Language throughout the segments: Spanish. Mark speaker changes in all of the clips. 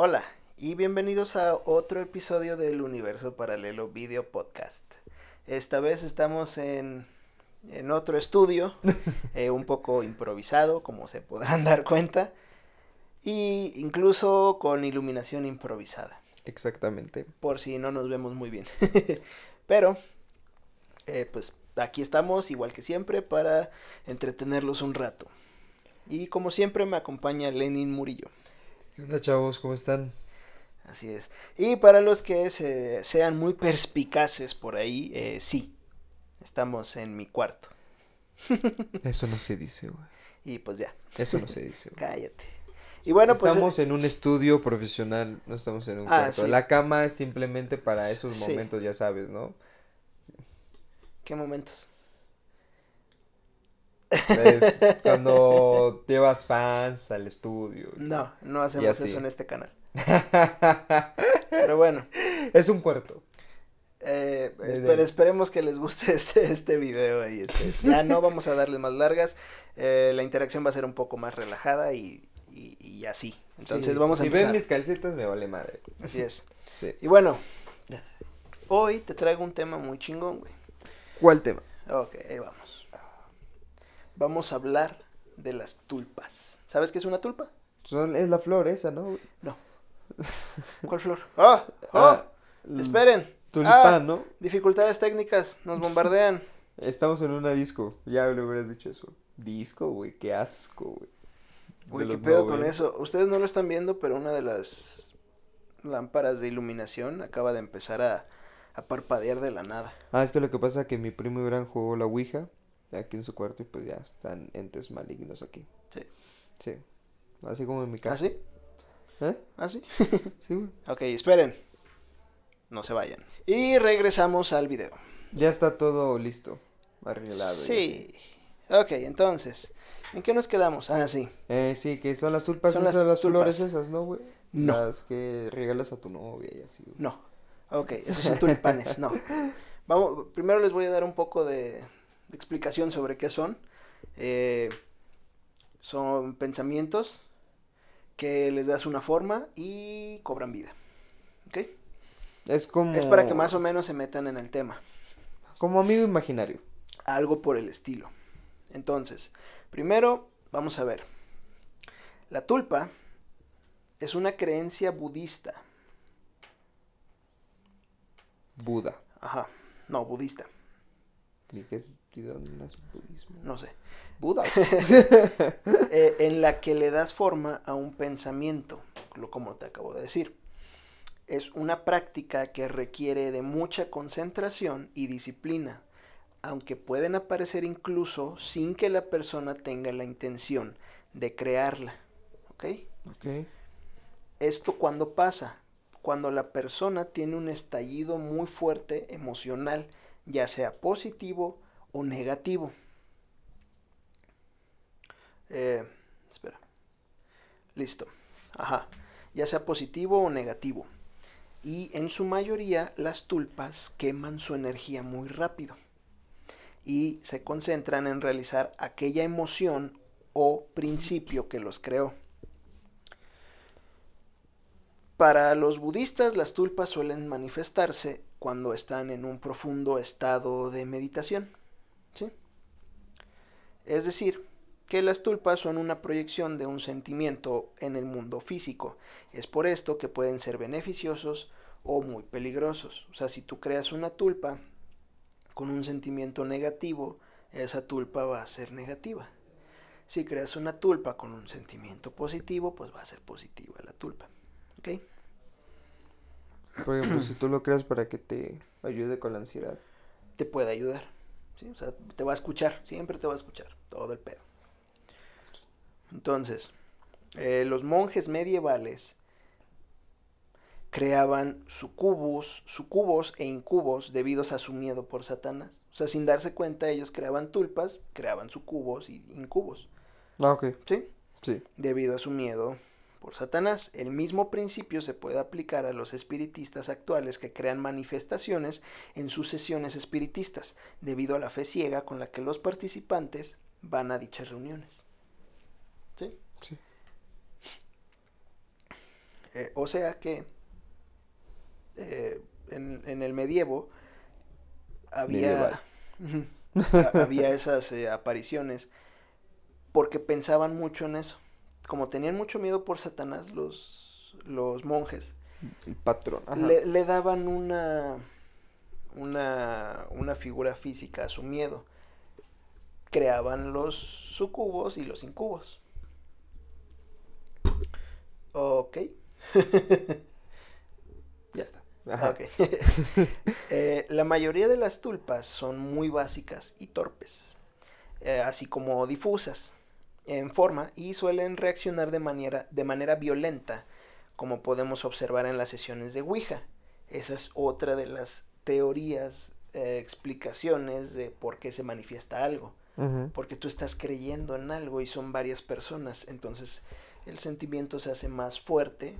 Speaker 1: Hola y bienvenidos a otro episodio del Universo Paralelo Video Podcast. Esta vez estamos en, en otro estudio, eh, un poco improvisado, como se podrán dar cuenta, y incluso con iluminación improvisada,
Speaker 2: Exactamente.
Speaker 1: por si no nos vemos muy bien. Pero, eh, pues aquí estamos, igual que siempre, para entretenerlos un rato. Y como siempre me acompaña Lenin Murillo.
Speaker 2: ¿Qué onda, chavos? ¿Cómo están?
Speaker 1: Así es. Y para los que se- sean muy perspicaces por ahí, eh, sí, estamos en mi cuarto.
Speaker 2: Eso no se dice, güey.
Speaker 1: Y pues ya,
Speaker 2: Eso no se dice, güey.
Speaker 1: cállate. Y bueno, pues...
Speaker 2: estamos
Speaker 1: eh,
Speaker 2: en un estudio profesional, no estamos en un
Speaker 1: Ah,
Speaker 2: cuarto.
Speaker 1: sí.
Speaker 2: La cama es simplemente para esos
Speaker 1: Sí.
Speaker 2: momentos, ya sabes, ¿no?
Speaker 1: ¿Qué momentos?
Speaker 2: Es cuando llevas fans al estudio.
Speaker 1: No, no hacemos eso en este canal. Pero bueno,
Speaker 2: es un cuarto.
Speaker 1: eh, pero esperemos que les guste este, este video. Y este, ya no vamos a darles más largas. eh, la interacción va a ser un poco más relajada y, y- y así. Entonces
Speaker 2: Sí,
Speaker 1: vamos a
Speaker 2: Si
Speaker 1: empezar.
Speaker 2: ven mis calcetas, me vale madre.
Speaker 1: Así es.
Speaker 2: Sí.
Speaker 1: Y bueno, hoy te traigo un tema muy chingón, güey.
Speaker 2: ¿Cuál tema?
Speaker 1: Ok, ahí vamos. Vamos a hablar de las tulpas. ¿Sabes qué es una tulpa?
Speaker 2: Son, es la flor esa, ¿no?
Speaker 1: No. ¿Cuál flor? ¡Ah! ¡Ah!
Speaker 2: Ah, l-
Speaker 1: Esperen.
Speaker 2: Tulipán,
Speaker 1: Ah,
Speaker 2: ¿no?
Speaker 1: Dificultades técnicas, nos bombardean.
Speaker 2: Estamos en una disco. Ya le hubieras dicho eso. Disco, güey. Qué asco, güey.
Speaker 1: Qué pedo con
Speaker 2: 90.
Speaker 1: eso. Ustedes no lo están viendo, pero una de las lámparas de iluminación acaba de empezar a, a parpadear de la nada.
Speaker 2: Ah, es que lo que pasa es que mi primo Irán jugó la Ouija aquí en su cuarto y pues ya están entes malignos aquí.
Speaker 1: Sí.
Speaker 2: Sí. Así como en mi
Speaker 1: ¿Ah,
Speaker 2: casa.
Speaker 1: sí?
Speaker 2: ¿Eh?
Speaker 1: ¿Ah, sí?
Speaker 2: Güey.
Speaker 1: ok, esperen. No se vayan. Y regresamos al video.
Speaker 2: Ya está todo listo. Arreglado.
Speaker 1: Sí. Ok, entonces, ¿en qué nos quedamos? Ah, sí.
Speaker 2: así. Eh, sí, que son las tulpas,
Speaker 1: Son
Speaker 2: esas,
Speaker 1: las
Speaker 2: las, flores
Speaker 1: tulpas.
Speaker 2: esas, ¿no, güey?
Speaker 1: No.
Speaker 2: Las que regalas a tu novia y así, güey.
Speaker 1: No. Ok, esos son tulipanes, no. Vamos, primero les voy a dar un poco de, de explicación sobre qué son. Eh, son pensamientos que les das una forma y cobran vida. ¿Ok?
Speaker 2: Es como...
Speaker 1: Es para que más o menos se metan en el tema.
Speaker 2: Como amigo imaginario.
Speaker 1: Algo por el estilo. Entonces, primero vamos a ver. La tulpa es una creencia budista.
Speaker 2: Buda.
Speaker 1: Ajá. No, budista.
Speaker 2: ¿Y qué
Speaker 1: No sé.
Speaker 2: Buda.
Speaker 1: eh, en la que le das forma a un pensamiento, lo como te acabo de decir. Es una práctica que requiere de mucha concentración y disciplina, aunque pueden aparecer incluso sin que la persona tenga la intención de crearla. ¿Ok?
Speaker 2: ok.
Speaker 1: Esto cuando pasa, cuando la persona tiene un estallido muy fuerte emocional, ya sea positivo o negativo. Eh, espera. Listo. Ajá. Ya sea positivo o negativo. Y en su mayoría las tulpas queman su energía muy rápido. Y se concentran en realizar aquella emoción o principio que los creó. Para los budistas las tulpas suelen manifestarse cuando están en un profundo estado de meditación. ¿Sí? Es decir, que las tulpas son una proyección de un sentimiento en el mundo físico. Es por esto que pueden ser beneficiosos o muy peligrosos. O sea, si tú creas una tulpa con un sentimiento negativo, esa tulpa va a ser negativa. Si creas una tulpa con un sentimiento positivo, pues va a ser positiva la tulpa. ¿Ok?
Speaker 2: Por ejemplo, si tú lo creas para que te ayude con la ansiedad.
Speaker 1: Te puede ayudar. ¿Sí? O sea, te va a escuchar. Siempre te va a escuchar. Todo el pedo. Entonces, eh, los monjes medievales creaban sucubus, sucubos e incubos debidos a su miedo por Satanás. O sea, sin darse cuenta, ellos creaban tulpas, creaban sucubos y incubos.
Speaker 2: Ah, ok.
Speaker 1: ¿Sí?
Speaker 2: Sí.
Speaker 1: debido a su miedo por Satanás. El mismo principio se puede aplicar a los espiritistas actuales que crean manifestaciones en sus sesiones espiritistas, debido a la fe ciega con la que los participantes van a dichas reuniones. ¿Sí?
Speaker 2: Sí.
Speaker 1: Eh, o sea que eh, en, en el medievo había, había esas eh, apariciones porque pensaban mucho en eso. Como tenían mucho miedo por Satanás los, los monjes,
Speaker 2: El patrón. ajá.
Speaker 1: le, le daban una, una, una figura física a su miedo. Creaban los sucubos y los incubos. Ok. ya está.
Speaker 2: Ajá.
Speaker 1: Eh, la mayoría de las tulpas son muy básicas y torpes, eh, así como difusas en forma y suelen reaccionar de manera, de manera violenta, como podemos observar en las sesiones de Ouija. Esa es otra de las teorías, eh, explicaciones de por qué se manifiesta algo. Porque tú estás creyendo en algo y son varias personas, entonces el sentimiento se hace más fuerte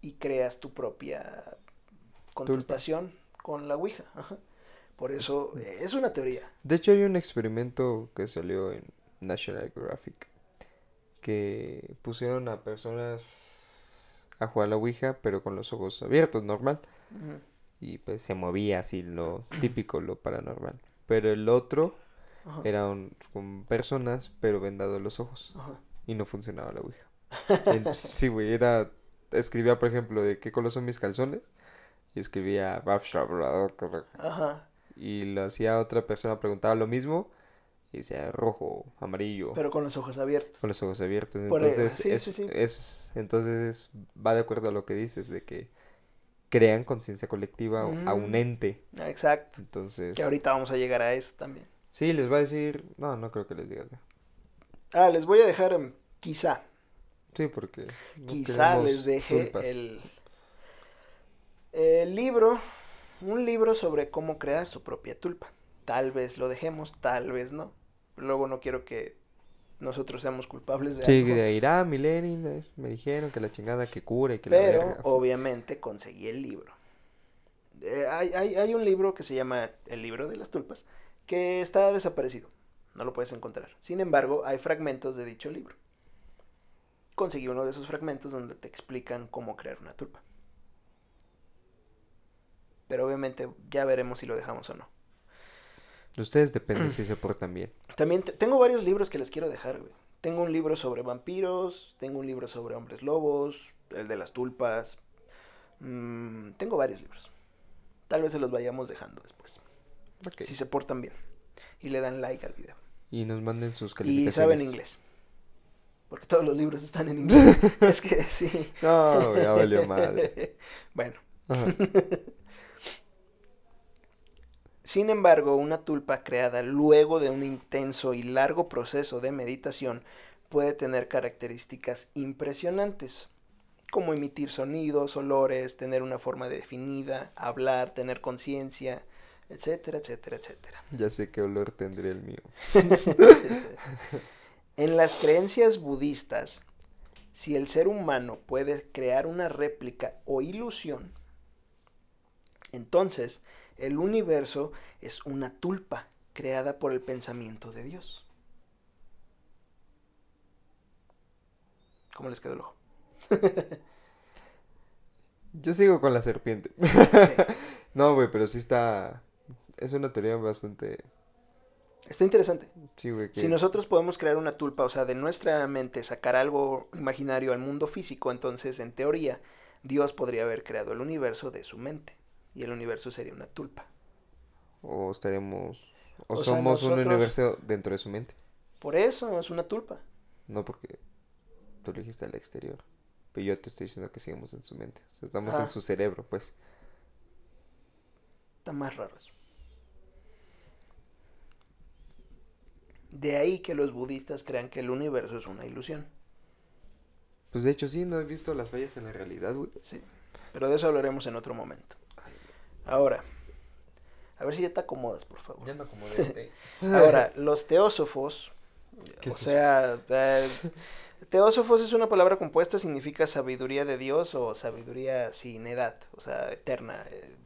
Speaker 1: y creas tu propia contestación con la Ouija. ajá. Por eso es una teoría.
Speaker 2: De hecho, hay un experimento que salió en National Geographic que pusieron a personas a jugar a la Ouija, pero con los ojos abiertos, normal. Y pues se movía así, lo típico, lo paranormal. Pero el otro
Speaker 1: ajá,
Speaker 2: era un- con personas, pero vendados los ojos. Y no funcionaba la Ouija. Sí, güey, era... Escribía, por ejemplo, de qué color son mis calzones. Y escribía...
Speaker 1: Ajá,
Speaker 2: Y lo hacía otra persona, preguntaba lo mismo. Decía rojo, amarillo,
Speaker 1: pero con los ojos abiertos.
Speaker 2: con los ojos abiertos.
Speaker 1: Por
Speaker 2: Entonces,
Speaker 1: sí,
Speaker 2: es,
Speaker 1: sí, sí.
Speaker 2: es- entonces va de acuerdo a lo que dices, de que crean conciencia colectiva a un
Speaker 1: Mm.
Speaker 2: ente.
Speaker 1: Ah, Exacto.
Speaker 2: Entonces,
Speaker 1: Que ahorita vamos a llegar a eso también.
Speaker 2: sí, les va a decir... No, no creo que les güey.
Speaker 1: Ah, les voy a dejar, em, quizá,
Speaker 2: Sí, porque... no
Speaker 1: quizá les deje el libro, un libro sobre cómo crear su propia tulpa. Tal vez lo dejemos, tal vez no. Luego no quiero que nosotros seamos culpables de
Speaker 2: Sí,
Speaker 1: algo.
Speaker 2: de irá, Milenin, eh, me dijeron que la chingada que cura y que la
Speaker 1: Pero
Speaker 2: verga.
Speaker 1: obviamente conseguí el libro. Eh, hay, hay- hay un libro que se llama El libro de las tulpas, que está desaparecido. No lo puedes encontrar. Sin embargo, hay fragmentos de dicho libro. Conseguí uno de esos fragmentos donde te explican cómo crear una tulpa. Pero obviamente ya veremos si lo dejamos o no.
Speaker 2: De Ustedes depende si se portan bien.
Speaker 1: También te- tengo varios libros que les quiero dejar, güey. Tengo un libro sobre vampiros, tengo un libro sobre hombres lobos, el de las tulpas. Mm, tengo varios libros. Tal vez se los vayamos dejando después. Si se portan bien. Y le dan like al video.
Speaker 2: Y nos manden sus
Speaker 1: Y
Speaker 2: calificaciones.
Speaker 1: saben inglés. Porque todos los libros están en inglés. es que sí.
Speaker 2: No, ya valió madre.
Speaker 1: bueno.
Speaker 2: Ajá.
Speaker 1: Sin embargo, una tulpa creada luego de un intenso y largo proceso de meditación puede tener características impresionantes, como emitir sonidos, olores, tener una forma definida, hablar, tener conciencia, etcétera, etcétera, etcétera.
Speaker 2: Ya sé qué olor tendría el mío.
Speaker 1: en las creencias budistas, si el ser humano puede crear una réplica o ilusión, entonces el universo es una tulpa creada por el pensamiento de Dios. ¿Cómo les quedó el ojo?
Speaker 2: Yo sigo con la serpiente. No, güey, pero sí está... Es una teoría bastante...
Speaker 1: Está interesante.
Speaker 2: Sí, güey, que...
Speaker 1: Si nosotros podemos crear una tulpa, o sea, de nuestra mente sacar algo imaginario al mundo físico, entonces en teoría Dios podría haber creado el universo de su mente y el universo sería una tulpa.
Speaker 2: O estaríamos... O,
Speaker 1: O sea,
Speaker 2: somos un universo dentro de su mente.
Speaker 1: Por eso es una tulpa.
Speaker 2: No porque tú lo dijiste al exterior. Pero yo te estoy diciendo que sigamos en su mente. O sea, estamos
Speaker 1: Ah.
Speaker 2: en su cerebro, pues.
Speaker 1: Está más raro eso. De ahí que los budistas crean que el universo es una ilusión.
Speaker 2: Pues de hecho sí, no he visto las fallas en la realidad, güey.
Speaker 1: Sí. Pero de eso hablaremos en otro momento. Ahora, a ver si ya te acomodas, por favor.
Speaker 2: me acomodé.
Speaker 1: Ahora, los teósofos,
Speaker 2: ¿Qué
Speaker 1: o
Speaker 2: es eso?
Speaker 1: sea, eh, teósofos es una palabra compuesta, significa sabiduría de Dios o sabiduría sin edad, o sea, eterna, eh,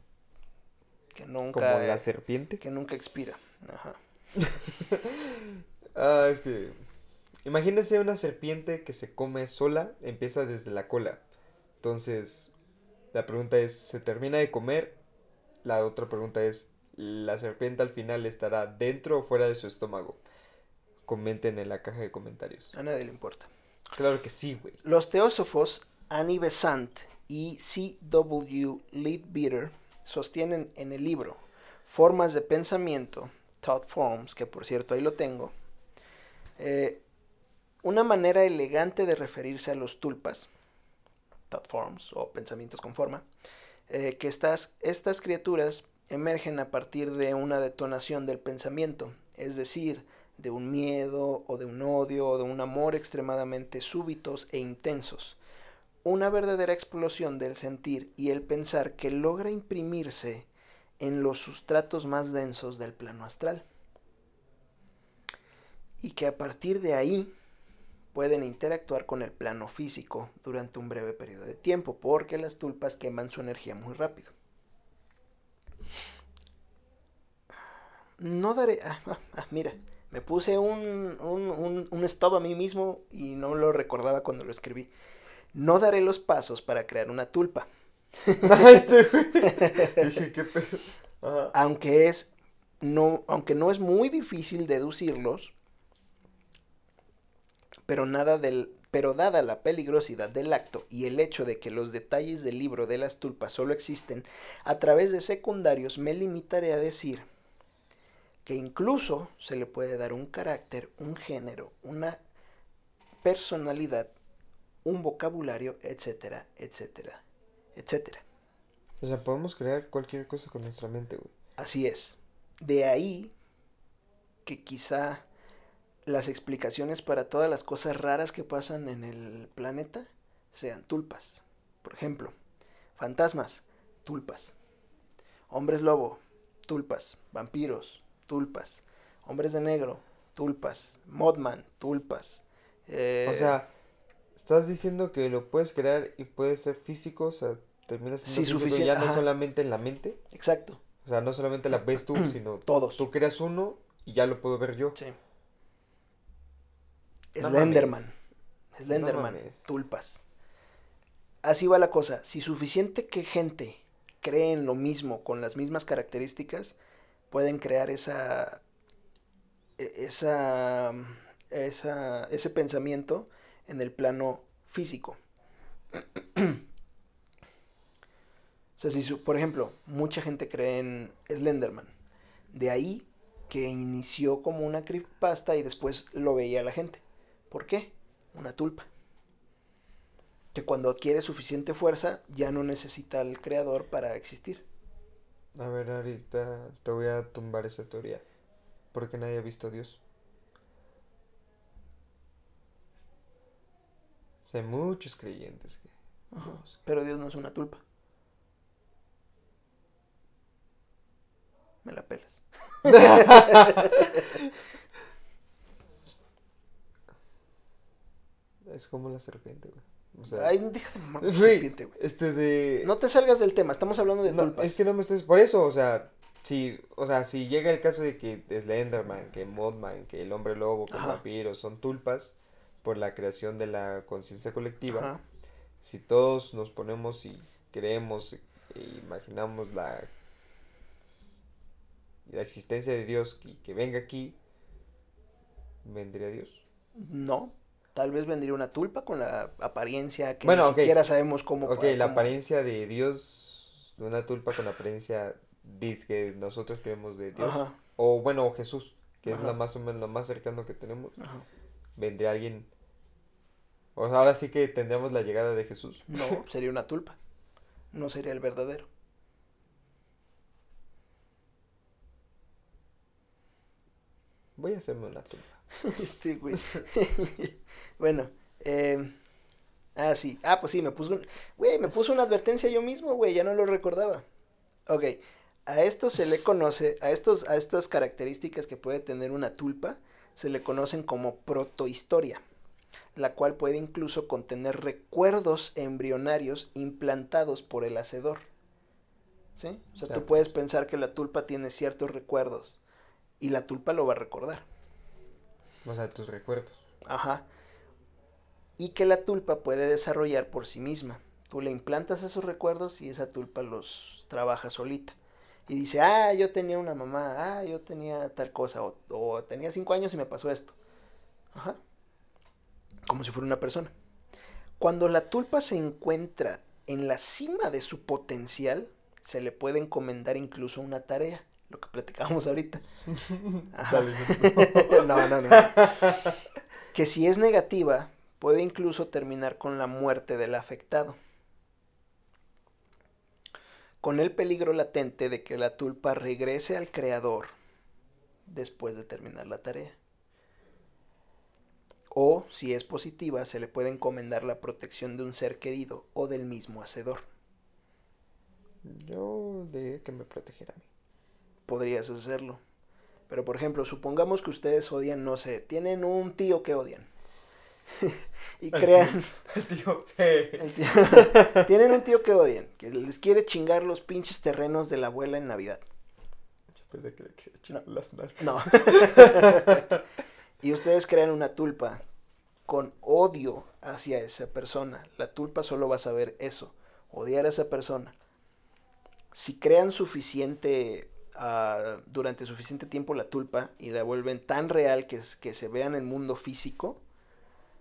Speaker 1: que
Speaker 2: Como
Speaker 1: nunca,
Speaker 2: la serpiente.
Speaker 1: que nunca expira. Ajá.
Speaker 2: Ah, es que... Imagínense una serpiente que se come sola, empieza desde la cola. Entonces, la pregunta es, ¿se termina de comer? La otra pregunta es, ¿la serpiente al final estará dentro o fuera de su estómago? Comenten en la caja de comentarios.
Speaker 1: A nadie le importa.
Speaker 2: Claro que sí, güey.
Speaker 1: Los teósofos Annie Besant y C.W. Leadbeater sostienen en el libro Formas de Pensamiento, Thought Forms, que por cierto ahí lo tengo, eh, una manera elegante de referirse a los tulpas, thought forms o pensamientos con forma, eh, que estas, estas criaturas emergen a partir de una detonación del pensamiento, es decir, de un miedo o de un odio o de un amor extremadamente súbitos e intensos. Una verdadera explosión del sentir y el pensar que logra imprimirse en los sustratos más densos del plano astral. Y que a partir de ahí pueden interactuar con el plano físico durante un breve periodo de tiempo, porque las tulpas queman su energía muy rápido. No daré... Ah, ah, ah, mira, me puse un, un, un, stop a mí mismo y no lo recordaba cuando lo escribí. No daré los pasos para crear una tulpa. aunque es no, aunque no es muy difícil deducirlos, pero nada del pero dada la peligrosidad del acto y el hecho de que los detalles del libro de las tulpas solo existen a través de secundarios, me limitaré a decir que incluso se le puede dar un carácter, un género, una personalidad, un vocabulario, etcétera, etcétera, etcétera.
Speaker 2: O sea, podemos crear cualquier cosa con nuestra mente, güey.
Speaker 1: Así es. De ahí que quizá las explicaciones para todas las cosas raras que pasan en el planeta sean tulpas. Por ejemplo, fantasmas, tulpas. Hombres lobo, tulpas. Vampiros, tulpas. Hombres de negro, tulpas. Modman, tulpas.
Speaker 2: Eh, o sea, estás diciendo que lo puedes crear y puede ser físico, o sea, terminas siendo físico ya no solamente en la mente.
Speaker 1: Exacto.
Speaker 2: O sea, no solamente la ves tú, sino
Speaker 1: todos.
Speaker 2: Tú creas uno y ya lo puedo ver yo.
Speaker 1: Sí. Slenderman. Slenderman. tulpas. Así va la cosa. Si suficiente que gente cree en lo mismo, con las mismas características, pueden crear esa. E, esa. esa ese pensamiento en el plano físico. o sea, si, por ejemplo, mucha gente cree en Slenderman. De ahí que inició como una creepypasta y después lo veía la gente. ¿Por qué? Una tulpa. Que cuando adquiere suficiente fuerza ya no necesita al creador para existir.
Speaker 2: A ver, ahorita te voy a tumbar esa teoría. Porque nadie ha visto a Dios. hay muchos creyentes que...
Speaker 1: pero Dios no es una tulpa. Me la pelas.
Speaker 2: Es como la serpiente, güey.
Speaker 1: O sea, Ay, deja de serpiente, güey.
Speaker 2: Este de...
Speaker 1: No te salgas del tema, estamos hablando de tulpas.
Speaker 2: Es que no me estoy... Por eso, o sea, si, o sea, si llega el caso de que Slenderman, que Modman, que el hombre lobo, que el vampiro son tulpas por la creación de la conciencia colectiva, si todos nos ponemos y creemos e imaginamos la, la existencia de Dios y que venga aquí, vendría Dios.
Speaker 1: No, Tal vez vendría una tulpa con la apariencia que ni siquiera sabemos cómo.
Speaker 2: Ok, la apariencia de Dios, una tulpa con la apariencia que nosotros creemos de Dios. O bueno, Jesús, que es la más o menos lo más cercano que tenemos. Vendría alguien. O sea, ahora sí que tendríamos la llegada de Jesús.
Speaker 1: No, sería una tulpa. No sería el verdadero.
Speaker 2: Voy a hacerme una tulpa.
Speaker 1: este, güey. bueno, eh... Ah, sí. Ah, pues sí, me puso un... Güey, me puso una advertencia yo mismo, güey, ya no lo recordaba. Ok, a esto se le conoce, a, estos, a estas características que puede tener una tulpa, se le conocen como protohistoria, la cual puede incluso contener recuerdos embrionarios implantados por el hacedor. ¿Sí? O sea, tú puedes pensar que la tulpa tiene ciertos recuerdos y la tulpa lo va a recordar.
Speaker 2: O sea, tus recuerdos.
Speaker 1: Ajá. Y que la tulpa puede desarrollar por sí misma, Tú le implantas esos recuerdos y esa tulpa los trabaja solita. Y dice, ah, yo tenía una mamá, ah, yo tenía tal cosa, o, o tenía cinco años y me pasó esto. Ajá. Como si fuera una persona. Cuando la tulpa se encuentra en la cima de su potencial, se le puede encomendar incluso una tarea, lo que platicábamos ahorita. no, no, no. Que si es negativa, puede incluso terminar con la muerte del afectado. Con el peligro latente de que la tulpa regrese al creador después de terminar la tarea. O, si es positiva, se le puede encomendar la protección de un ser querido o del mismo hacedor.
Speaker 2: Yo diría que me protegerá a mí.
Speaker 1: Podrías hacerlo. Pero, por ejemplo, supongamos que ustedes odian, no sé, tienen un tío que odian. y crean. El tío. El tío. tienen un tío que odian, que les quiere chingar los pinches terrenos de la abuela en Navidad. Yo pensé que le quiere chingar no. las nalgas. No. y ustedes crean una tulpa con odio hacia esa persona. La tulpa solo va a saber eso, odiar a esa persona. Si crean suficiente, uh, durante suficiente tiempo la tulpa y la vuelven tan real que, que se vea en el mundo físico,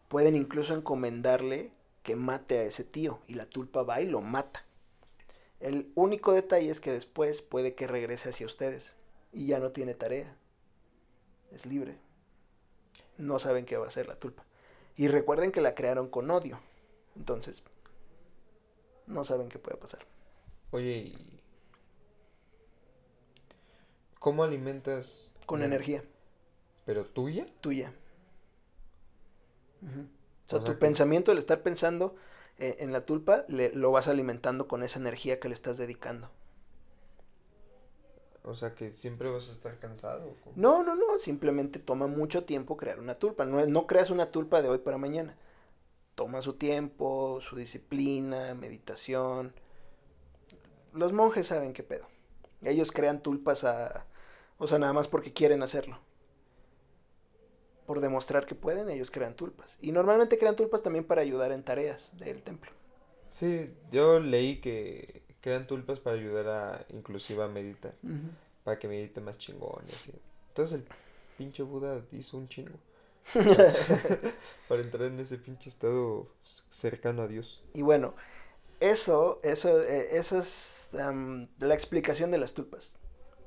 Speaker 1: pueden incluso encomendarle que mate a ese tío y la tulpa va y lo mata. El único detalle es que después puede que regrese hacia ustedes y ya no tiene tarea. Es libre no saben qué va a hacer la tulpa. Y recuerden que la crearon con odio. Entonces, no saben qué puede pasar.
Speaker 2: Oye, ¿cómo alimentas?
Speaker 1: Con energía.
Speaker 2: ¿Pero tuya?
Speaker 1: Tuya. O sea, tu pensamiento, el estar pensando eh, en la tulpa, le, lo vas alimentando con esa energía que le estás dedicando.
Speaker 2: O sea, que siempre vas a estar cansado.
Speaker 1: No, no, no. Simplemente toma mucho tiempo crear una tulpa. No, no creas una tulpa de hoy para mañana. Toma su tiempo, su disciplina, meditación. Los monjes saben qué pedo. Ellos crean tulpas a... O sea, nada más porque quieren hacerlo. Por demostrar que pueden, ellos crean tulpas. Y normalmente crean tulpas también para ayudar en tareas del templo.
Speaker 2: Sí, yo leí que crean tulpas para ayudar a inclusive a meditar. Para que medite más chingón y así. Entonces el pinche Buda hizo un chingo. para entrar en ese pinche estado cercano a Dios.
Speaker 1: Y bueno, eso, eso, eh, esa es la explicación de las tulpas.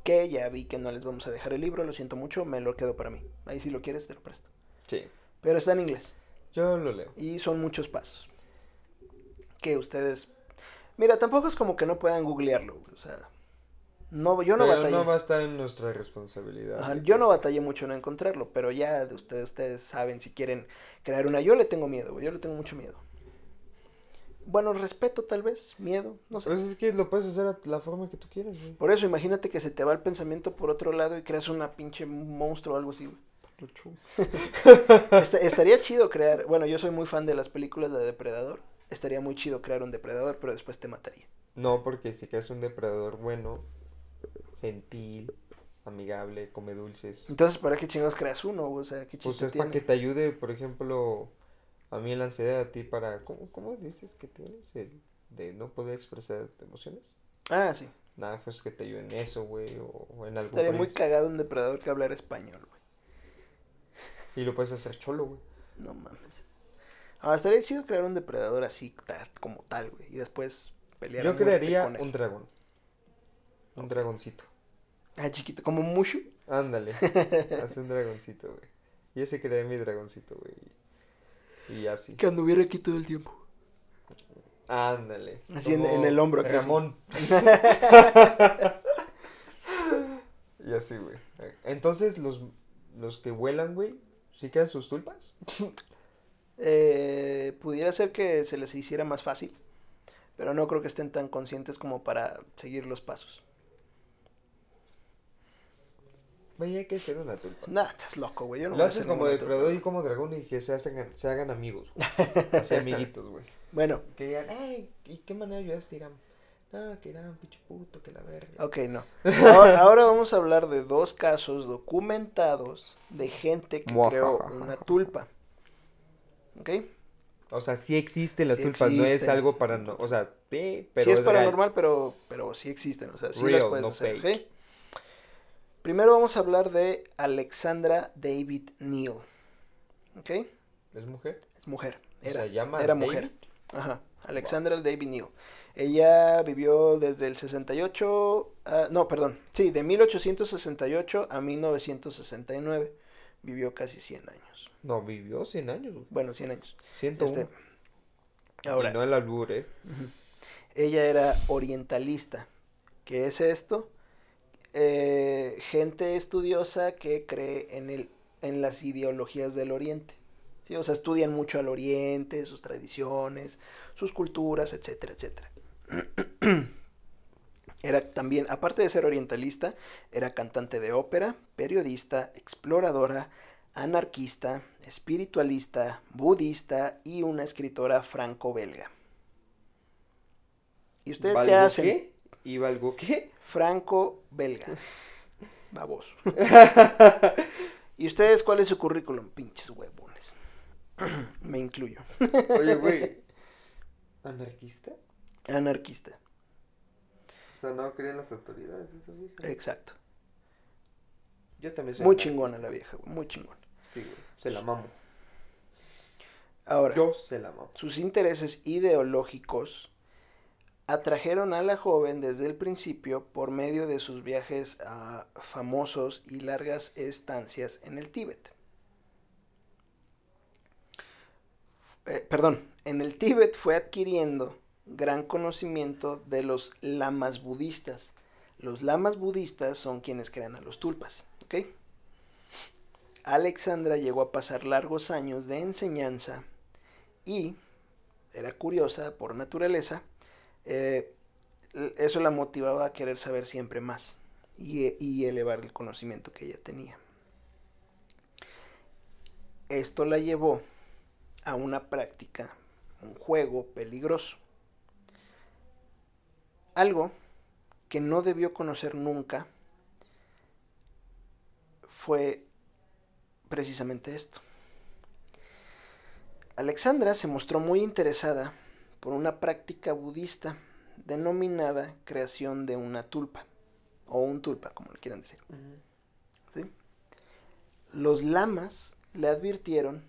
Speaker 1: Que ya vi que no les vamos a dejar el libro, lo siento mucho, me lo quedo para mí. Ahí si lo quieres te lo presto. Sí. Pero está en inglés.
Speaker 2: Yo lo leo.
Speaker 1: Y son muchos pasos. Que ustedes Mira, tampoco es como que no puedan googlearlo, o sea, no, yo no
Speaker 2: pero batallé. no va a estar en nuestra responsabilidad.
Speaker 1: yo no batallé mucho en encontrarlo, pero ya de ustedes, ustedes saben si quieren crear una. Yo le tengo miedo, yo le tengo mucho miedo. Bueno, respeto tal vez, miedo, no sé.
Speaker 2: Pues es que lo puedes hacer a la forma que tú quieras, güey.
Speaker 1: Por eso, imagínate que se te va el pensamiento por otro lado y creas una pinche monstruo o algo así, güey. estaría chido crear, bueno, yo soy muy fan de las películas de Depredador estaría muy chido crear un depredador, pero después te mataría.
Speaker 2: No, porque si creas un depredador bueno, gentil, amigable, come dulces.
Speaker 1: Entonces, ¿para qué chingados creas uno? O sea, ¿qué
Speaker 2: chiste pues es para que te ayude, por ejemplo, a mí la ansiedad, a ti para... ¿Cómo, cómo dices que tienes el de no poder expresar emociones?
Speaker 1: Ah, sí.
Speaker 2: Nada, pues que te ayude en eso, güey, o, en algo.
Speaker 1: Estaría muy cagado un depredador que hablara español, güey.
Speaker 2: Y lo puedes hacer cholo, güey.
Speaker 1: No mames. Ah, estaría chido crear un depredador así, como tal, güey. Y después
Speaker 2: pelear Yo crearía un dragón. Un dragoncito.
Speaker 1: Ah, chiquito, como Mushu.
Speaker 2: Ándale. Hace un dragoncito, güey. Yo ese crearía mi dragoncito, güey. Y así.
Speaker 1: Que anduviera aquí todo el tiempo.
Speaker 2: Ándale.
Speaker 1: Así en, el hombro,
Speaker 2: Ramón. y así, güey. Entonces, los, los que vuelan, güey, ¿sí quedan sus tulpas?
Speaker 1: Eh, pudiera ser que se les hiciera más fácil, pero no creo que estén tan conscientes como para seguir los pasos.
Speaker 2: Vaya, hay que ser una tulpa.
Speaker 1: Nah, estás loco, güey. Yo
Speaker 2: no Lo haces como depredador y como dragón y que se, hacen, se hagan amigos. Así amiguitos, güey.
Speaker 1: Bueno.
Speaker 2: Que digan, ay, ¿y qué manera ayudaste? Digan, no, que un pinche puto, que la verga.
Speaker 1: Ok, no. Ahora, ahora, vamos a hablar de dos casos documentados de gente que creó una tulpa. ¿Ok?
Speaker 2: O sea, sí existen las tulpas, no es algo para no, o sea, sí,
Speaker 1: pero sí es, paranormal, pero pero sí existen, o sea, sí las puedes hacer, Primero vamos a hablar de Alexandra David Neal. ¿Ok?
Speaker 2: ¿Es mujer?
Speaker 1: Es mujer. Era, era mujer. Ajá. Alexandra David Neal. Ella vivió desde el 68, no, perdón, sí, de 1868 a 1969. Vivió casi 100 años.
Speaker 2: No, vivió 100 años.
Speaker 1: Bueno, 100 años.
Speaker 2: 101. Este, ahora. Y no el albur, ¿eh?
Speaker 1: Ella era orientalista. ¿Qué es esto? Eh, gente estudiosa que cree en, el, en las ideologías del Oriente. ¿sí? O sea, estudian mucho al Oriente, sus tradiciones, sus culturas, etcétera, etcétera. Era también, aparte de ser orientalista, era cantante de ópera, periodista, exploradora, anarquista, espiritualista, budista y una escritora franco-belga. ¿Y ustedes qué hacen? Qué?
Speaker 2: ¿Y valgo qué?
Speaker 1: Franco-belga. Baboso. ¿Y ustedes cuál es su currículum? Pinches huevones. Me incluyo.
Speaker 2: Oye, güey. ¿Anarquista?
Speaker 1: Anarquista.
Speaker 2: O sea, no creen las autoridades esa vieja.
Speaker 1: Exacto.
Speaker 2: Yo también soy
Speaker 1: Muy chingona la vieja, muy chingona.
Speaker 2: Sí, güey. Se la mamo.
Speaker 1: Ahora,
Speaker 2: yo se la mamo.
Speaker 1: Sus intereses ideológicos atrajeron a la joven desde el principio por medio de sus viajes a famosos y largas estancias en el Tíbet. Eh, perdón, en el Tíbet fue adquiriendo gran conocimiento de los lamas budistas. Los lamas budistas son quienes crean a los tulpas. Alexandra llegó a pasar largos años de enseñanza y era curiosa por naturaleza eh, eso la motivaba a querer saber siempre más y, elevar el conocimiento que ella tenía. Esto la llevó a una práctica, un juego peligroso. Algo que no debió conocer nunca fue precisamente esto. Alexandra se mostró muy interesada por una práctica budista denominada creación de una tulpa, o un tulpa, como le quieran decir. Los lamas le advirtieron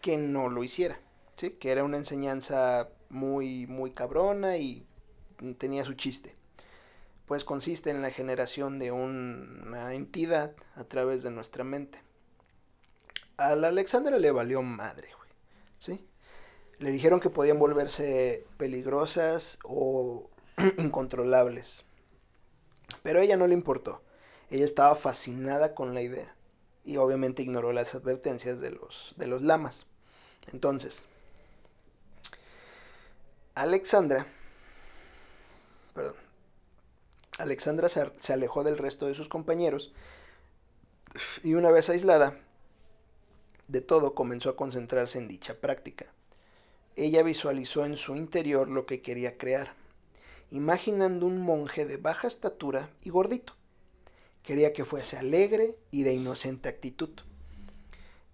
Speaker 1: que no lo hiciera, ¿sí? que era una enseñanza muy, muy cabrona y tenía su chiste. Pues consiste en la generación de una entidad a través de nuestra mente. A la Alexandra le valió madre, güey. ¿Sí? Le dijeron que podían volverse peligrosas o incontrolables. Pero a ella no le importó. Ella estaba fascinada con la idea y obviamente ignoró las advertencias de los, de los lamas. Entonces, Alexandra, perdón, Alexandra se, se alejó del resto de sus compañeros y una vez aislada de todo comenzó a concentrarse en dicha práctica ella visualizó en su interior lo que quería crear, imaginando un monje de baja estatura y gordito. Quería que fuese alegre y de inocente actitud.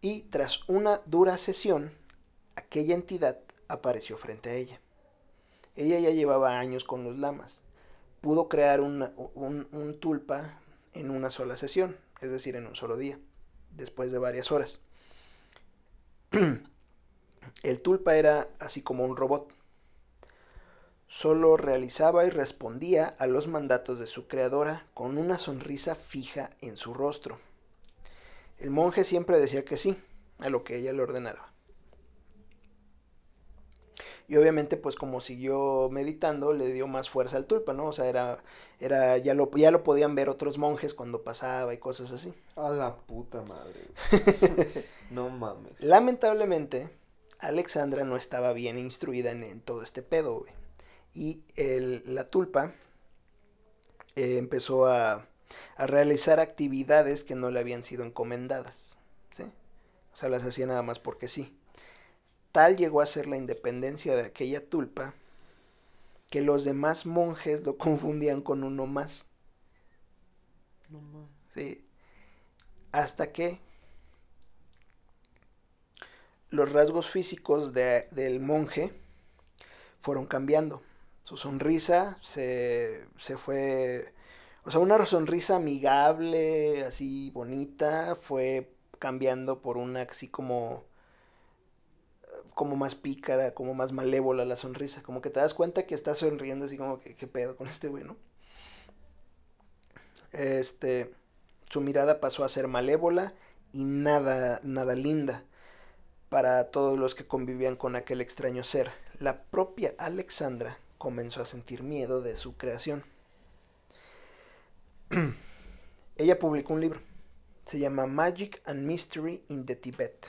Speaker 1: Y tras una dura sesión, aquella entidad apareció frente a ella. Ella ya llevaba años con los lamas. Pudo crear un, tulpa en una sola sesión, es decir, en un solo día, después de varias horas. El tulpa era así como un robot. Solo realizaba y respondía a los mandatos de su creadora con una sonrisa fija en su rostro. El monje siempre decía que sí, a lo que ella le ordenara. Y obviamente, pues como siguió meditando, le dio más fuerza al tulpa, ¿no? O sea, era, era, ya lo, ya lo podían ver otros monjes cuando pasaba y cosas así.
Speaker 2: A la puta madre. no mames.
Speaker 1: Lamentablemente, Alexandra no estaba bien instruida en, todo este pedo, güey. Y la tulpa eh, empezó a, a, realizar actividades que no le habían sido encomendadas. ¿sí? O sea, las hacía nada más porque sí. Tal llegó a ser la independencia de aquella tulpa que los demás monjes lo confundían con uno más. No más. Sí. Hasta que los rasgos físicos de, del monje fueron cambiando. Su sonrisa se, se fue, o sea, una sonrisa amigable, así bonita, fue cambiando por una así como como más pícara, como más malévola la sonrisa, como que te das cuenta que está sonriendo así como que qué pedo con este güey, ¿no? Este su mirada pasó a ser malévola y nada nada linda para todos los que convivían con aquel extraño ser. La propia Alexandra comenzó a sentir miedo de su creación. Ella publicó un libro. Se llama Magic and Mystery in the Tibet.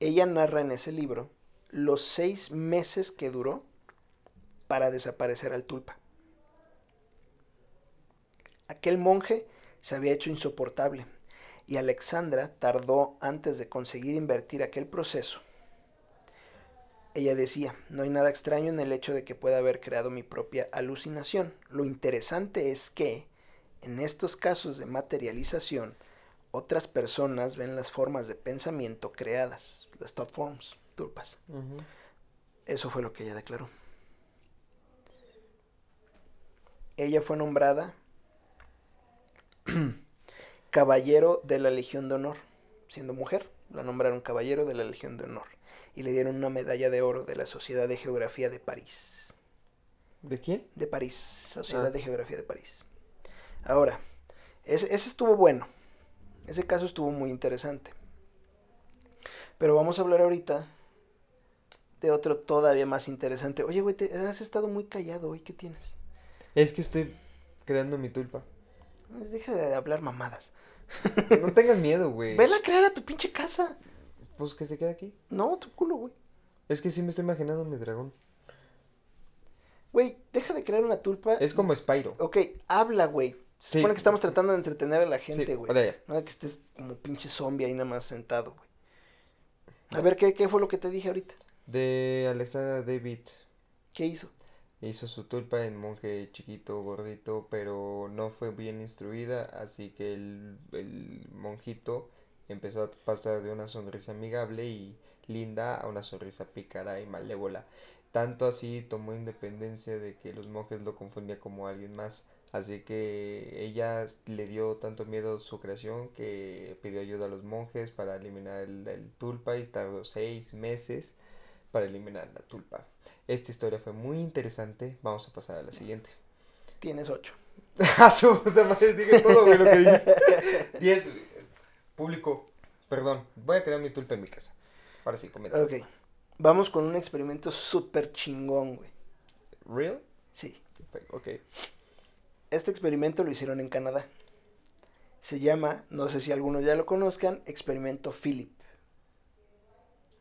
Speaker 1: Ella narra en ese libro los seis meses que duró para desaparecer al tulpa. Aquel monje se había hecho insoportable y Alexandra tardó antes de conseguir invertir aquel proceso ella decía, no hay nada extraño en el hecho de que pueda haber creado mi propia alucinación. Lo interesante es que, en estos casos de materialización, otras personas ven las formas de pensamiento creadas, las thought forms, turpas. Eso fue lo que ella declaró. Ella fue nombrada caballero de la Legión de Honor. Siendo mujer, la nombraron caballero de la Legión de Honor y le dieron una medalla de oro de la Sociedad de Geografía de París.
Speaker 2: ¿De quién?
Speaker 1: De París, Sociedad ah. de Geografía de París. Ahora, ese, estuvo bueno. Ese caso estuvo muy interesante. Pero vamos a hablar ahorita de otro todavía más interesante. Oye, güey, te has estado muy callado hoy. ¿Qué tienes?
Speaker 2: Es que estoy creando mi tulpa.
Speaker 1: Deja de hablar mamadas.
Speaker 2: No tengas miedo, güey.
Speaker 1: Vela a crear a tu pinche casa.
Speaker 2: Pues que se quede aquí.
Speaker 1: No, tu culo, güey.
Speaker 2: Es que sí me estoy imaginando mi dragón.
Speaker 1: Güey, deja de crear una tulpa.
Speaker 2: Es como Spyro.
Speaker 1: Ok, habla, güey. Se supone que estamos tratando de entretener a la gente, güey. no que estés como pinche zombie ahí nada más sentado, güey. A ver, ¿qué, ¿qué fue lo que te dije ahorita?
Speaker 2: De Alexa David.
Speaker 1: ¿Qué hizo?
Speaker 2: Hizo su tulpa en monje chiquito, gordito, pero no fue bien instruida, así que el, monjito empezó a pasar de una sonrisa amigable y linda a una sonrisa pícara y malévola. Tanto así tomó independencia de que los monjes lo confundían como alguien más. Así que ella le dio tanto miedo su creación que pidió ayuda a los monjes para eliminar el, tulpa y tardó seis meses para eliminar la tulpa. Esta historia fue muy interesante. Vamos a pasar a la siguiente.
Speaker 1: Tienes ocho.
Speaker 2: A su madre, dije todo, lo que dijiste. Diez, Público, perdón, voy a crear mi tulpa en mi casa. Ahora sí, comenta.
Speaker 1: Ok. Vamos con un experimento súper chingón, güey.
Speaker 2: ¿Real?
Speaker 1: Sí.
Speaker 2: Ok.
Speaker 1: Este experimento lo hicieron en Canadá. Se llama, no sé si algunos ya lo conozcan, Experimento Philip.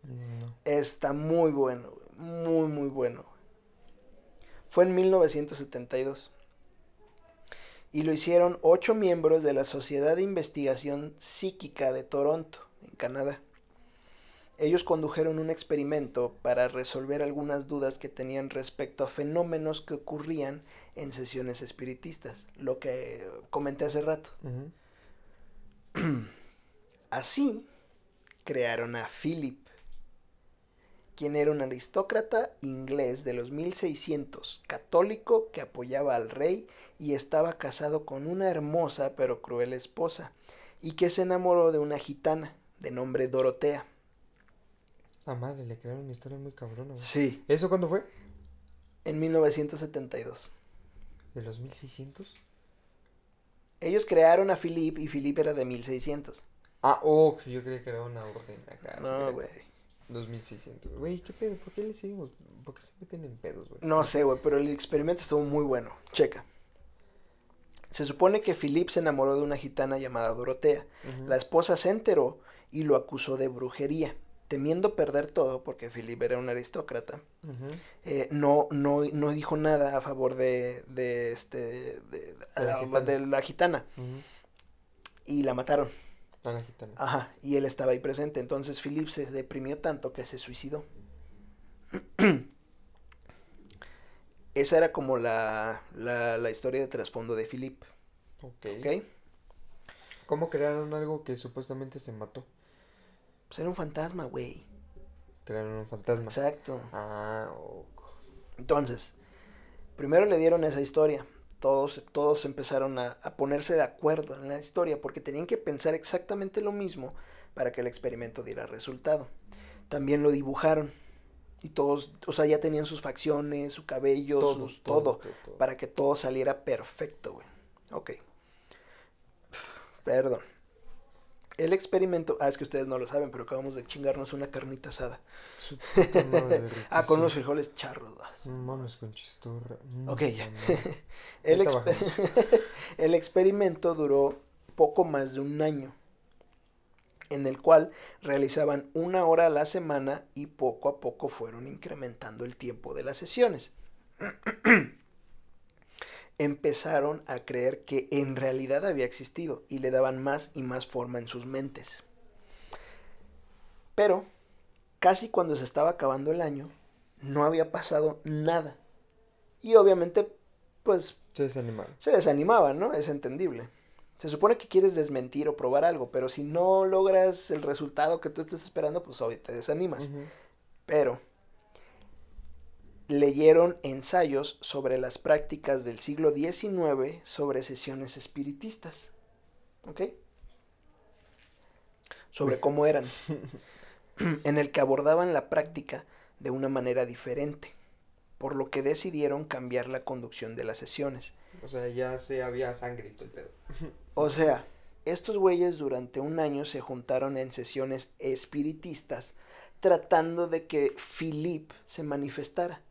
Speaker 1: No. Está muy bueno, muy, muy bueno. Fue en 1972 y lo hicieron ocho miembros de la Sociedad de Investigación Psíquica de Toronto, en Canadá. Ellos condujeron un experimento para resolver algunas dudas que tenían respecto a fenómenos que ocurrían en sesiones espiritistas, lo que comenté hace rato. Así crearon a Philip, quien era un aristócrata inglés de los 1600, católico que apoyaba al rey y estaba casado con una hermosa pero cruel esposa, y que se enamoró de una gitana de nombre Dorotea.
Speaker 2: Ah, madre, le crearon una historia muy cabrona.
Speaker 1: Sí.
Speaker 2: ¿Eso cuándo fue?
Speaker 1: En 1972.
Speaker 2: ¿De los 1600?
Speaker 1: Ellos crearon a Philip y Philip era de 1600.
Speaker 2: Ah, oh, yo creía que era una orden acá.
Speaker 1: No, güey.
Speaker 2: 2600. Güey, ¿qué pedo? ¿Por qué le seguimos? ¿Por qué se meten en pedos, güey?
Speaker 1: No sé, güey, pero el experimento estuvo muy bueno. Checa. Se supone que Philip se enamoró de una gitana llamada Dorotea. La esposa se enteró y lo acusó de brujería. Temiendo perder todo, porque Philip era un aristócrata, eh, no, no, no dijo nada a favor de, de este, de, la, gitana. Y la mataron.
Speaker 2: La gitana.
Speaker 1: Ajá, y él estaba ahí presente. Entonces Philip se deprimió tanto que se suicidó. Esa era como la, la, historia de trasfondo de Philip.
Speaker 2: Ok. ¿Cómo crearon algo que supuestamente se mató?
Speaker 1: Pues era un fantasma, güey.
Speaker 2: Crearon un fantasma.
Speaker 1: Exacto.
Speaker 2: Ah,
Speaker 1: Entonces, primero le dieron esa historia. Todos, todos empezaron a, a, ponerse de acuerdo en la historia porque tenían que pensar exactamente lo mismo para que el experimento diera resultado. También lo dibujaron y todos, o sea, ya tenían sus facciones, su cabello, todo, todo, para que todo saliera perfecto, güey. Ok. Perdón. El experimento, ah, es que ustedes no lo saben, pero acabamos de chingarnos una carnita asada. ah, con unos frijoles charros.
Speaker 2: Mames con chistorra.
Speaker 1: ok, ya. el, el experimento duró poco más de un año en el cual realizaban una hora a la semana y poco a poco fueron incrementando el tiempo de las sesiones. Empezaron a creer que en realidad había existido y le daban más y más forma en sus mentes. Pero, casi cuando se estaba acabando el año, no había pasado nada. Y obviamente, pues...
Speaker 2: Se desanimaban.
Speaker 1: Se desanimaban, ¿no? Es entendible. Se supone que quieres desmentir o probar algo, pero si no logras el resultado que tú estás esperando, pues obvio te desanimas. Pero leyeron ensayos sobre las prácticas del siglo XIX sobre sesiones espiritistas. ¿Ok? Sobre cómo eran. en el que abordaban la práctica de una manera diferente, por lo que decidieron cambiar la conducción de las sesiones.
Speaker 2: O sea, ya se había todo el pedo.
Speaker 1: O sea, estos güeyes durante un año se juntaron en sesiones espiritistas tratando de que Philip se manifestara.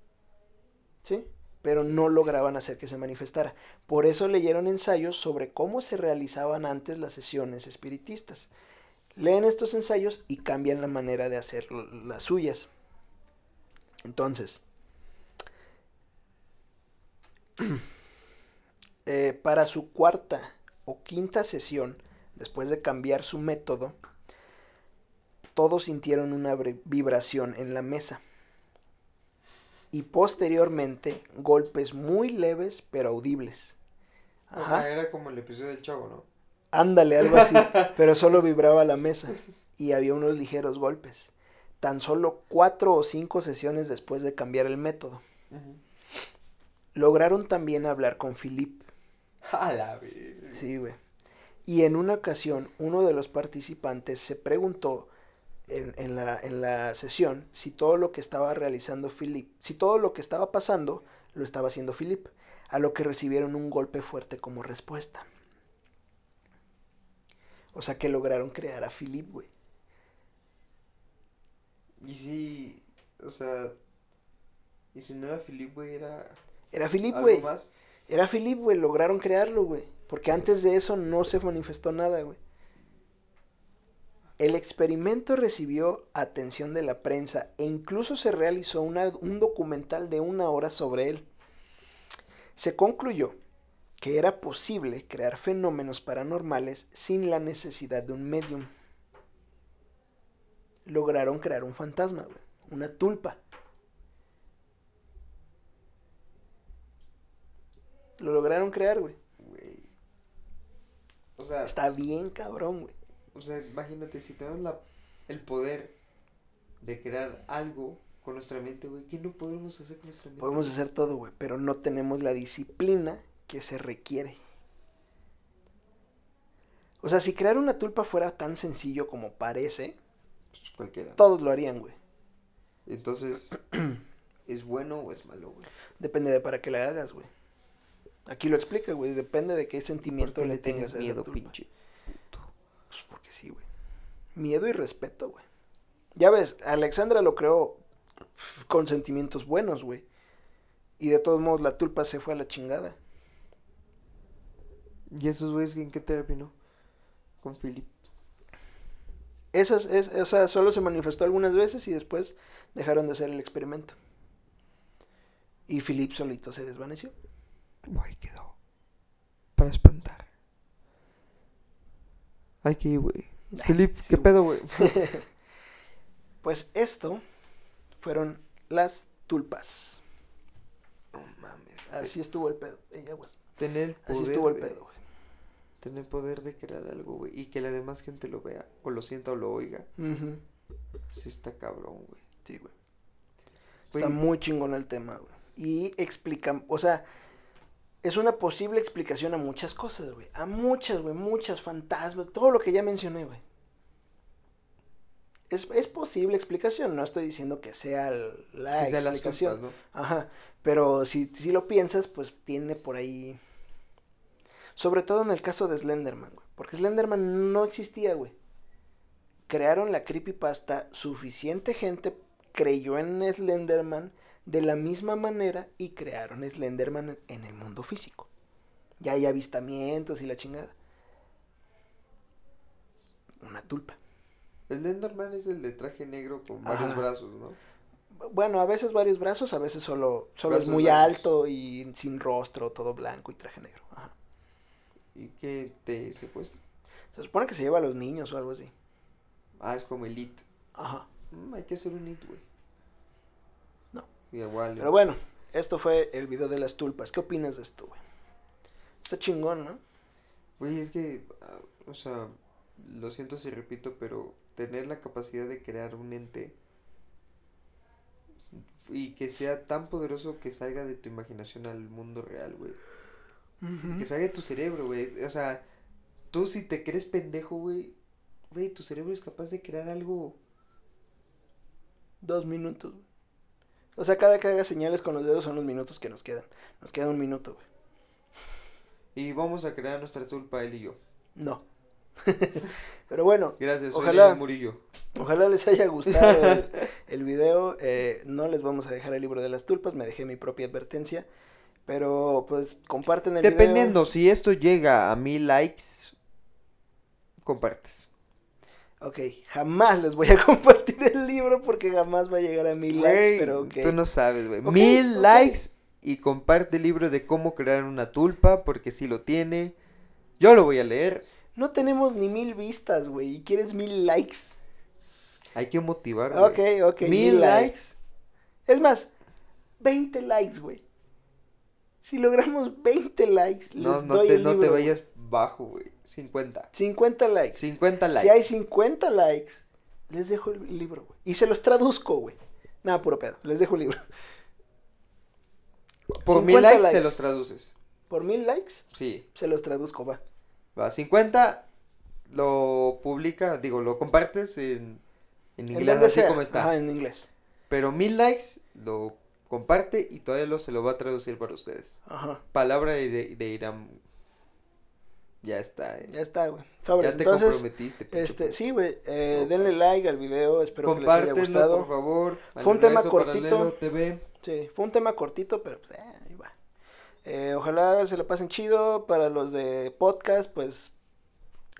Speaker 1: ¿Sí? Pero no lograban hacer que se manifestara. Por eso leyeron ensayos sobre cómo se realizaban antes las sesiones espiritistas. Leen estos ensayos y cambian la manera de hacer las suyas. Entonces, eh, para su cuarta o quinta sesión, después de cambiar su método, todos sintieron una vibración en la mesa. Y posteriormente, golpes muy leves pero audibles.
Speaker 2: Ajá. era como el episodio del chavo, ¿no?
Speaker 1: Ándale, algo así. pero solo vibraba la mesa. Y había unos ligeros golpes. Tan solo cuatro o cinco sesiones después de cambiar el método. Lograron también hablar con Philip, Sí, güey. Y en una ocasión, uno de los participantes se preguntó en, la, en la sesión si todo lo que estaba realizando Philip, si todo lo que estaba pasando lo estaba haciendo Philip, a lo que recibieron un golpe fuerte como respuesta. O sea que lograron crear a Philip, güey.
Speaker 2: Y si, o sea, y si no era Philip, güey, era...
Speaker 1: Era Philip, güey. Era Philip, güey, lograron crearlo, güey. Porque antes de eso no se manifestó nada, güey. El experimento recibió atención de la prensa e incluso se realizó un documental de una hora sobre él. Se concluyó que era posible crear fenómenos paranormales sin la necesidad de un medium. Lograron crear un fantasma, una tulpa. Lo lograron crear, güey. O sea. Está bien cabrón, güey.
Speaker 2: O sea, imagínate, si tenemos la, el poder de crear algo con nuestra mente, güey, ¿qué no podemos hacer con nuestra mente?
Speaker 1: Podemos hacer todo, güey, pero no tenemos la disciplina que se requiere. O sea, si crear una tulpa fuera tan sencillo como parece,
Speaker 2: pues cualquiera.
Speaker 1: Todos lo harían, güey.
Speaker 2: Entonces, ¿es bueno o es malo, güey?
Speaker 1: Depende de para qué la hagas, güey. Aquí lo explica, güey. Depende de qué sentimiento le, tengas a miedo, pinche. Pues porque sí, güey. Miedo y respeto, güey. Ya ves, Alexandra lo creó con sentimientos buenos, güey. Y de todos modos la tulpa se fue a la chingada.
Speaker 2: ¿Y esos güeyes en qué terapia no? Con Philip.
Speaker 1: Esas, es, o sea, solo se manifestó algunas veces y después dejaron de hacer el experimento. Y Philip solito se desvaneció.
Speaker 2: Ahí quedó. Para espantar. Ay, qué güey. Felipe, ¿qué pedo, güey?
Speaker 1: pues esto fueron las tulpas.
Speaker 2: No mames.
Speaker 1: Así estuvo el pedo. Ella,
Speaker 2: Tener
Speaker 1: Así estuvo el pedo, güey.
Speaker 2: Tener poder de crear algo, güey. Y que la demás gente lo vea, o lo sienta, o lo oiga. Sí está cabrón, güey.
Speaker 1: Sí, güey. Está muy chingón el tema, güey. Y explica, o sea, es una posible explicación a muchas cosas, güey. A muchas, güey, muchas fantasmas, todo lo que ya mencioné, güey. Es, es, posible explicación, no estoy diciendo que sea la explicación. Ajá, pero si, si lo piensas, pues tiene por ahí... Sobre todo en el caso de Slenderman, güey. Porque Slenderman no existía, güey. Crearon la creepypasta, suficiente gente creyó en Slenderman de la misma manera y crearon Slenderman en el mundo físico. Ya hay avistamientos y la chingada. Una tulpa.
Speaker 2: Slenderman es el de traje negro con varios brazos, ¿no?
Speaker 1: Bueno, a veces varios brazos, a veces solo, solo es muy alto y sin rostro, todo blanco y traje negro. Ajá.
Speaker 2: ¿Y qué te secuestra?
Speaker 1: Se supone que se lleva a los niños o algo así.
Speaker 2: Ah, es como Elite. Ajá. Mm, hay que hacer un Elite, güey.
Speaker 1: Pero bueno, esto fue el video de las tulpas. ¿Qué opinas de esto, güey? Está chingón, ¿no?
Speaker 2: Güey, es que, ah, o sea, lo siento si repito, pero tener la capacidad de crear un ente y que sea tan poderoso que salga de tu imaginación al mundo real, güey. Que salga de tu cerebro, güey. O sea, tú si te crees pendejo, güey, güey, tu cerebro es capaz de crear algo.
Speaker 1: Dos minutos, güey. O sea, cada que haga señales con los dedos son los minutos que nos quedan. Nos queda un minuto, güey.
Speaker 2: Y vamos a crear nuestra tulpa él y yo.
Speaker 1: No. Pero bueno.
Speaker 2: Gracias, ojalá, Murillo.
Speaker 1: Ojalá les haya gustado el, video. Eh, no les vamos a dejar el libro de las tulpas. Me dejé mi propia advertencia. Pero pues comparten el
Speaker 2: video. Dependiendo, si esto llega a mil likes, compartes.
Speaker 1: Ok, jamás les voy a compartir el libro porque jamás va a llegar a mil likes, pero ok.
Speaker 2: Tú no sabes, güey. mil likes y comparte el libro de cómo crear una tulpa porque si lo tiene. Yo lo voy a leer.
Speaker 1: No tenemos ni mil vistas, güey, y quieres mil likes.
Speaker 2: Hay que motivar.
Speaker 1: Ok, ok. Mil, likes. Es más, 20 likes, güey. Si logramos 20 likes,
Speaker 2: no, les doy el libro. No te vayas bajo, güey. 50.
Speaker 1: 50 likes.
Speaker 2: 50 likes.
Speaker 1: Si hay 50 likes, les dejo el libro, güey. Y se los traduzco, güey. Nada, puro pedo. Les dejo el libro.
Speaker 2: Por mil likes, se los traduces.
Speaker 1: ¿Por mil likes?
Speaker 2: Sí.
Speaker 1: Se los traduzco, va.
Speaker 2: Va, 50 lo publica, digo, lo compartes en, en inglés, así como está.
Speaker 1: Ajá, en inglés.
Speaker 2: Pero mil likes lo comparte y todavía lo se lo va a traducir para ustedes. Ajá. Palabra de, de Irán ya está. Eh.
Speaker 1: Ya está, güey. Ya te Entonces, comprometiste. Este, sí, güey. Eh, denle like al video. Espero que les haya gustado.
Speaker 2: por favor.
Speaker 1: Fue un tema cortito. TV. Sí, fue un tema cortito, pero pues, eh, ahí va. Eh, ojalá se lo pasen chido. Para los de podcast, pues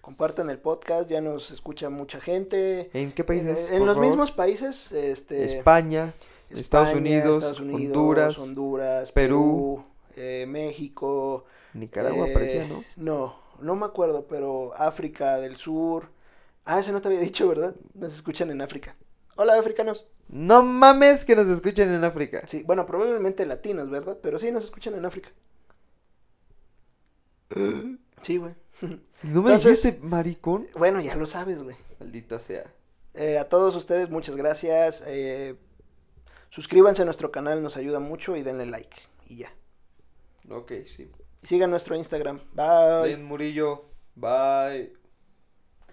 Speaker 1: compartan el podcast. Ya nos escucha mucha gente.
Speaker 2: ¿En qué países?
Speaker 1: en los mismos países. Este,
Speaker 2: España, Estados, Unidos, Honduras,
Speaker 1: Honduras, Perú, Perú México.
Speaker 2: Nicaragua parecía, ¿no?
Speaker 1: No no me acuerdo, pero África del Sur. Ah, ese no te había dicho, ¿verdad? Nos escuchan en África. Hola, africanos.
Speaker 2: No mames que nos escuchen en África.
Speaker 1: Sí, bueno, probablemente latinos, ¿verdad? Pero sí nos escuchan en África. Sí, güey.
Speaker 2: ¿No me dijiste maricón?
Speaker 1: Bueno, ya lo sabes, güey.
Speaker 2: Maldita sea.
Speaker 1: Eh, a todos ustedes, muchas gracias. Eh, suscríbanse a nuestro canal, nos ayuda mucho y denle like. Y ya.
Speaker 2: Ok, sí.
Speaker 1: Sigan nuestro Instagram. Bye.
Speaker 2: Murillo. Bye.